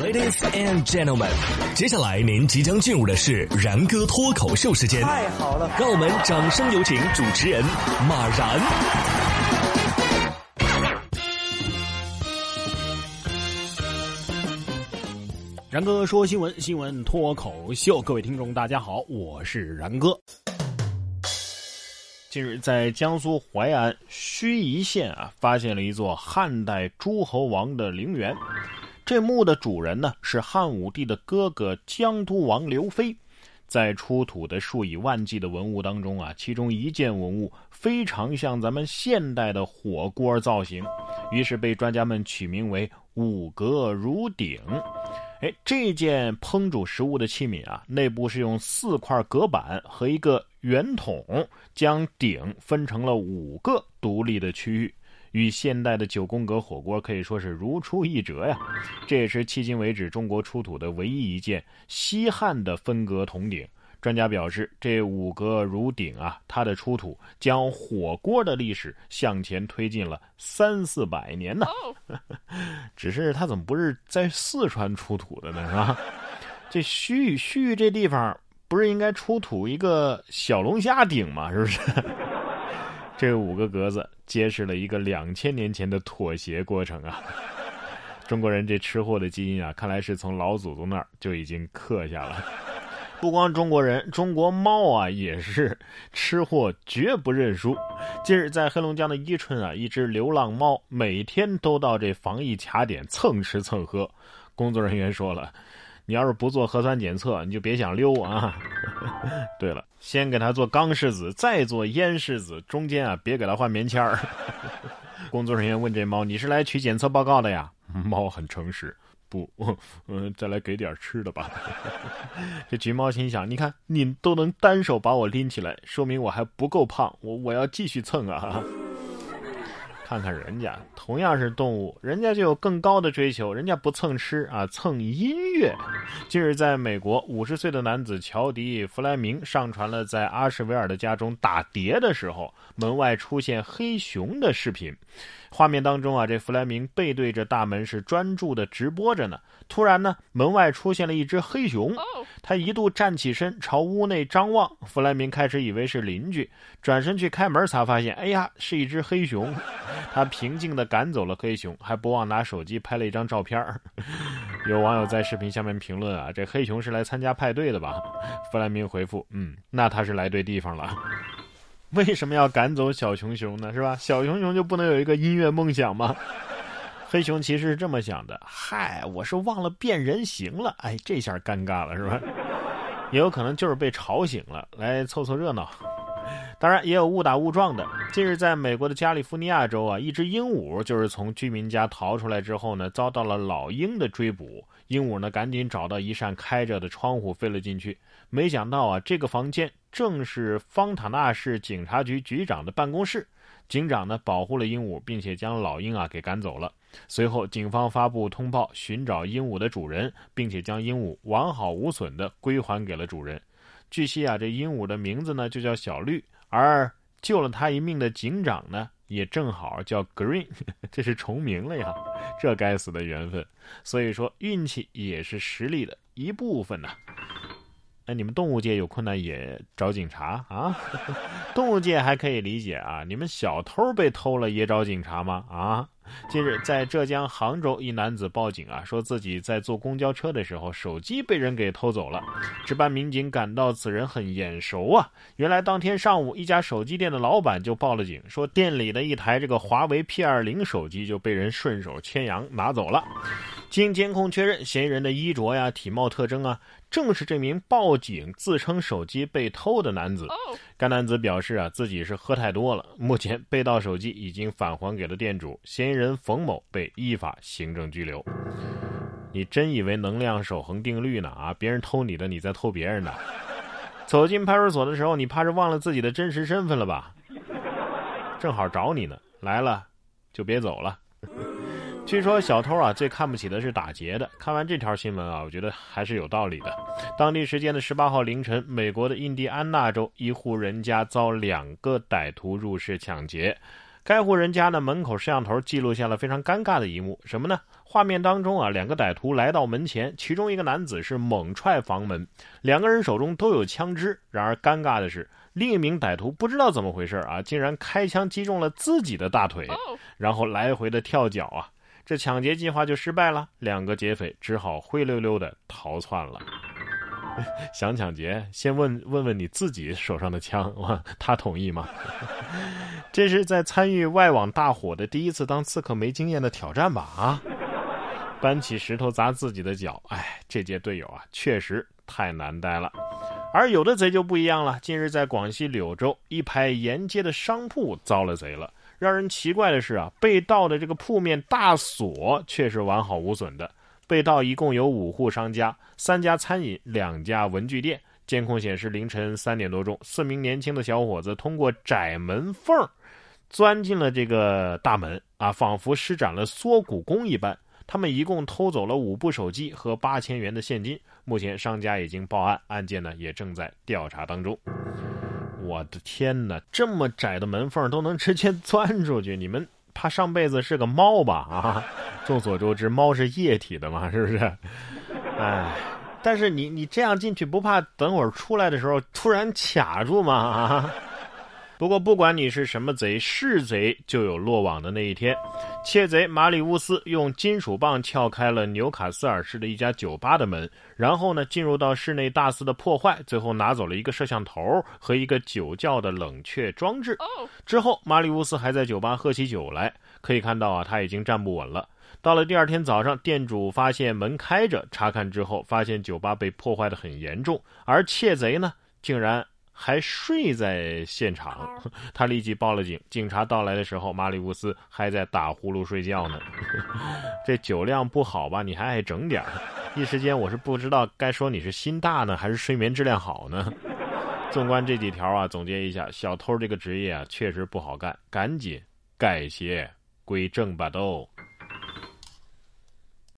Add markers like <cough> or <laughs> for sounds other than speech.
Ladies and gentlemen，接下来您即将进入的是然哥脱口秀时间。太好了，让我们掌声有请主持人马然。然哥说新闻，新闻脱口秀，各位听众大家好，我是然哥。近日，在江苏淮安盱眙县啊，发现了一座汉代诸侯王的陵园。这墓的主人呢是汉武帝的哥哥江都王刘飞，在出土的数以万计的文物当中啊，其中一件文物非常像咱们现代的火锅造型，于是被专家们取名为“五格如鼎”。哎，这件烹煮食物的器皿啊，内部是用四块隔板和一个圆筒将鼎分成了五个独立的区域。与现代的九宫格火锅可以说是如出一辙呀！这也是迄今为止中国出土的唯一一件西汉的分隔铜鼎。专家表示，这五个如鼎啊，它的出土将火锅的历史向前推进了三四百年呢。<laughs> 只是它怎么不是在四川出土的呢？是吧？这盱眙盱眙这地方不是应该出土一个小龙虾鼎吗？是不是？这五个格子揭示了一个两千年前的妥协过程啊！中国人这吃货的基因啊，看来是从老祖宗那儿就已经刻下了。不光中国人，中国猫啊也是吃货，绝不认输。近日，在黑龙江的伊春啊，一只流浪猫每天都到这防疫卡点蹭吃蹭喝。工作人员说了。你要是不做核酸检测，你就别想溜啊！<laughs> 对了，先给他做钢柿子，再做烟柿子，中间啊别给他换棉签儿。<laughs> 工作人员问这猫：“你是来取检测报告的呀？” <laughs> 猫很诚实：“不，嗯，再来给点吃的吧。”这橘猫心想：“你看，你都能单手把我拎起来，说明我还不够胖，我我要继续蹭啊！”看看人家，同样是动物，人家就有更高的追求，人家不蹭吃啊，蹭音乐。近日，在美国，五十岁的男子乔迪·弗莱明上传了在阿什维尔的家中打碟的时候，门外出现黑熊的视频。画面当中啊，这弗莱明背对着大门，是专注的直播着呢。突然呢，门外出现了一只黑熊，他一度站起身朝屋内张望。弗莱明开始以为是邻居，转身去开门，才发现，哎呀，是一只黑熊。他平静地赶走了黑熊，还不忘拿手机拍了一张照片 <laughs> 有网友在视频下面评论啊，这黑熊是来参加派对的吧？弗莱明回复，嗯，那他是来对地方了。<laughs> 为什么要赶走小熊熊呢？是吧？小熊熊就不能有一个音乐梦想吗？<laughs> 黑熊其实是这么想的：嗨，我是忘了变人形了。哎，这下尴尬了，是吧？也有可能就是被吵醒了，来凑凑热闹。当然，也有误打误撞的。近日，在美国的加利福尼亚州啊，一只鹦鹉就是从居民家逃出来之后呢，遭到了老鹰的追捕。鹦鹉呢，赶紧找到一扇开着的窗户飞了进去。没想到啊，这个房间正是方塔纳市警察局局长的办公室。警长呢，保护了鹦鹉，并且将老鹰啊给赶走了。随后，警方发布通报，寻找鹦鹉的主人，并且将鹦鹉完好无损的归还给了主人。据悉啊，这鹦鹉的名字呢就叫小绿，而救了他一命的警长呢也正好叫 Green，<laughs> 这是重名了呀！这该死的缘分。所以说，运气也是实力的一部分呢。那你们动物界有困难也找警察啊？<laughs> 动物界还可以理解啊，你们小偷被偷了也找警察吗？啊？近日，在浙江杭州，一男子报警啊，说自己在坐公交车的时候，手机被人给偷走了。值班民警感到此人很眼熟啊，原来当天上午，一家手机店的老板就报了警，说店里的一台这个华为 P 二零手机就被人顺手牵羊拿走了。经监控确认，嫌疑人的衣着呀、体貌特征啊，正是这名报警自称手机被偷的男子。该男子表示啊，自己是喝太多了。目前被盗手机已经返还给了店主，嫌疑人冯某被依法行政拘留。你真以为能量守恒定律呢？啊，别人偷你的，你在偷别人的。走进派出所的时候，你怕是忘了自己的真实身份了吧？正好找你呢，来了就别走了。据说小偷啊最看不起的是打劫的。看完这条新闻啊，我觉得还是有道理的。当地时间的十八号凌晨，美国的印第安纳州一户人家遭两个歹徒入室抢劫。该户人家的门口摄像头记录下了非常尴尬的一幕，什么呢？画面当中啊，两个歹徒来到门前，其中一个男子是猛踹房门，两个人手中都有枪支。然而尴尬的是，另一名歹徒不知道怎么回事啊，竟然开枪击中了自己的大腿，然后来回的跳脚啊，这抢劫计划就失败了。两个劫匪只好灰溜溜的逃窜了。<laughs> 想抢劫，先问问问你自己手上的枪，哇他同意吗？<laughs> 这是在参与外网大火的第一次当刺客没经验的挑战吧？啊！搬起石头砸自己的脚，哎，这届队友啊，确实太难待了。而有的贼就不一样了。近日在广西柳州，一排沿街的商铺遭了贼了。让人奇怪的是啊，被盗的这个铺面大锁却是完好无损的。被盗一共有五户商家，三家餐饮，两家文具店。监控显示，凌晨三点多钟，四名年轻的小伙子通过窄门缝钻进了这个大门啊，仿佛施展了缩骨功一般。他们一共偷走了五部手机和八千元的现金。目前商家已经报案，案件呢也正在调查当中。我的天哪，这么窄的门缝都能直接钻出去，你们怕上辈子是个猫吧？啊，众所周知，猫是液体的嘛，是不是？哎，但是你你这样进去不怕等会儿出来的时候突然卡住吗？啊？不过，不管你是什么贼，是贼就有落网的那一天。窃贼马里乌斯用金属棒撬开了纽卡斯尔市的一家酒吧的门，然后呢，进入到室内大肆的破坏，最后拿走了一个摄像头和一个酒窖的冷却装置。之后，马里乌斯还在酒吧喝起酒来。可以看到啊，他已经站不稳了。到了第二天早上，店主发现门开着，查看之后发现酒吧被破坏的很严重，而窃贼呢，竟然。还睡在现场，<laughs> 他立即报了警。警察到来的时候，马里乌斯还在打呼噜睡觉呢。<laughs> 这酒量不好吧？你还爱整点儿？一时间我是不知道该说你是心大呢，还是睡眠质量好呢。<laughs> 纵观这几条啊，总结一下，小偷这个职业啊，确实不好干，赶紧改邪归正吧都。